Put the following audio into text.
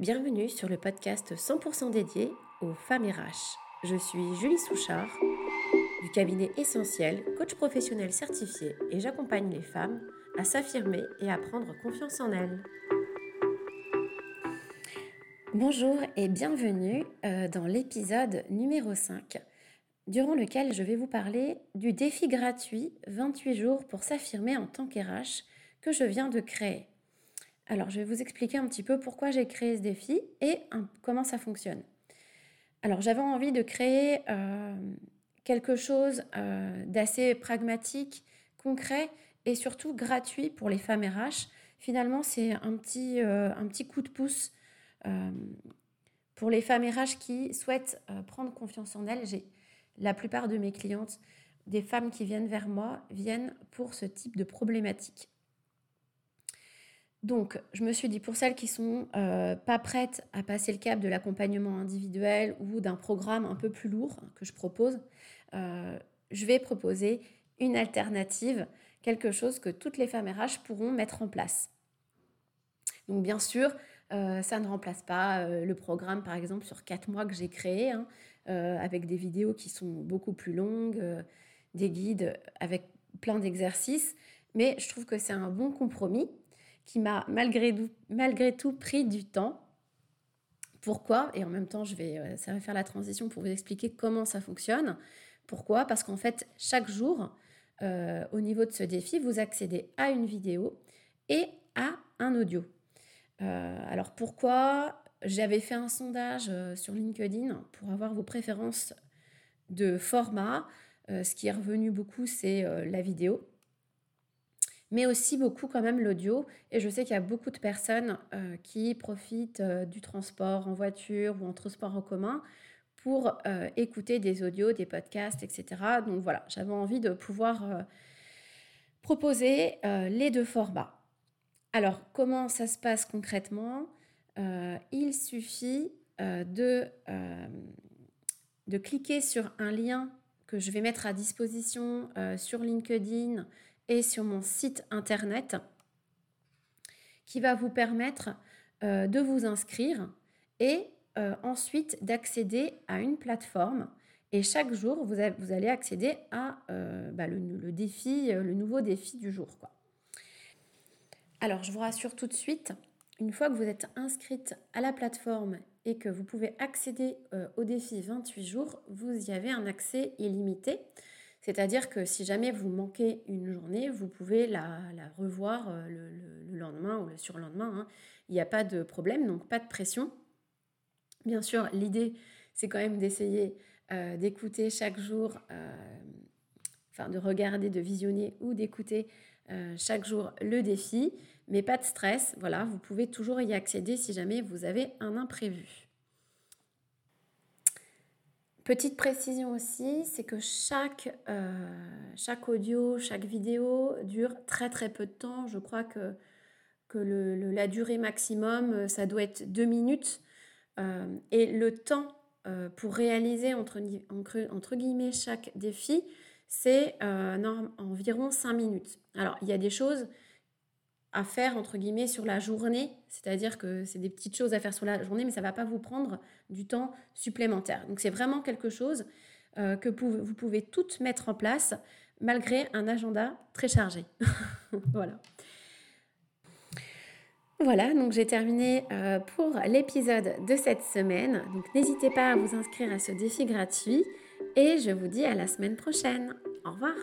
Bienvenue sur le podcast 100% dédié aux femmes RH. Je suis Julie Souchard du cabinet Essentiel, coach professionnel certifié et j'accompagne les femmes à s'affirmer et à prendre confiance en elles. Bonjour et bienvenue euh, dans l'épisode numéro 5 durant lequel je vais vous parler du défi gratuit 28 jours pour s'affirmer en tant qu'RH que je viens de créer. Alors, je vais vous expliquer un petit peu pourquoi j'ai créé ce défi et comment ça fonctionne. Alors, j'avais envie de créer euh, quelque chose euh, d'assez pragmatique, concret et surtout gratuit pour les femmes RH. Finalement, c'est un petit, euh, un petit coup de pouce pour les femmes RH qui souhaitent prendre confiance en elles. J'ai la plupart de mes clientes, des femmes qui viennent vers moi, viennent pour ce type de problématique. Donc, je me suis dit, pour celles qui sont euh, pas prêtes à passer le cap de l'accompagnement individuel ou d'un programme un peu plus lourd que je propose, euh, je vais proposer une alternative, quelque chose que toutes les femmes RH pourront mettre en place. Donc, bien sûr, euh, ça ne remplace pas le programme, par exemple, sur quatre mois que j'ai créé, hein, avec des vidéos qui sont beaucoup plus longues, des guides avec plein d'exercices. Mais je trouve que c'est un bon compromis qui m'a malgré, tout pris du temps. Pourquoi? Et en même temps, je vais, euh, ça va faire la transition pour vous expliquer comment ça fonctionne. Pourquoi? Parce qu'en fait, chaque jour, euh, au niveau de ce défi, vous accédez à une vidéo et à un audio. Euh, alors pourquoi? J'avais fait un sondage sur LinkedIn pour avoir vos préférences de format. ce qui est revenu beaucoup, c'est la vidéo mais aussi beaucoup quand même l'audio. Et je sais qu'il y a beaucoup de personnes euh, qui profitent euh, du transport en voiture ou en transport en commun pour euh, écouter des audios, des podcasts, etc. Donc voilà, j'avais envie de pouvoir proposer les deux formats. Alors, comment ça se passe concrètement? Il suffit de, de cliquer sur un lien que je vais mettre à disposition sur LinkedIn et sur mon site internet qui va vous permettre euh, de vous inscrire et euh, ensuite d'accéder à une plateforme. Et chaque jour, vous, vous allez accéder à euh, bah, le, défi, le nouveau défi du jour. Alors, je vous rassure tout de suite, une fois que vous êtes inscrite à la plateforme et que vous pouvez accéder au défi 28 jours, vous y avez un accès illimité. C'est-à-dire que si jamais vous manquez une journée, vous pouvez la, revoir euh, le, lendemain ou le surlendemain. Hein. Il n'y a pas de problème, donc pas de pression. Bien sûr, l'idée, c'est quand même d'essayer euh, d'écouter chaque jour, euh, enfin de regarder, de visionner ou d'écouter chaque jour le défi, mais pas de stress. Voilà, vous pouvez toujours y accéder si jamais vous avez un imprévu. Petite précision aussi, c'est que chaque, euh, chaque audio, chaque vidéo dure très très peu de temps. Je crois que, la durée maximum, euh, ça doit être deux minutes. Euh, et le temps pour réaliser entre, entre, guillemets chaque défi, c'est environ cinq minutes. Alors, il y a des choses à faire entre guillemets sur la journée, c'est-à-dire que c'est des petites choses à faire sur la journée, mais ça va pas vous prendre du temps supplémentaire. Donc c'est vraiment quelque chose euh, que vous pouvez toutes mettre en place malgré un agenda très chargé. voilà. Voilà, donc j'ai terminé euh, pour l'épisode de cette semaine. Donc n'hésitez pas à vous inscrire à ce défi gratuit et je vous dis à la semaine prochaine. Au revoir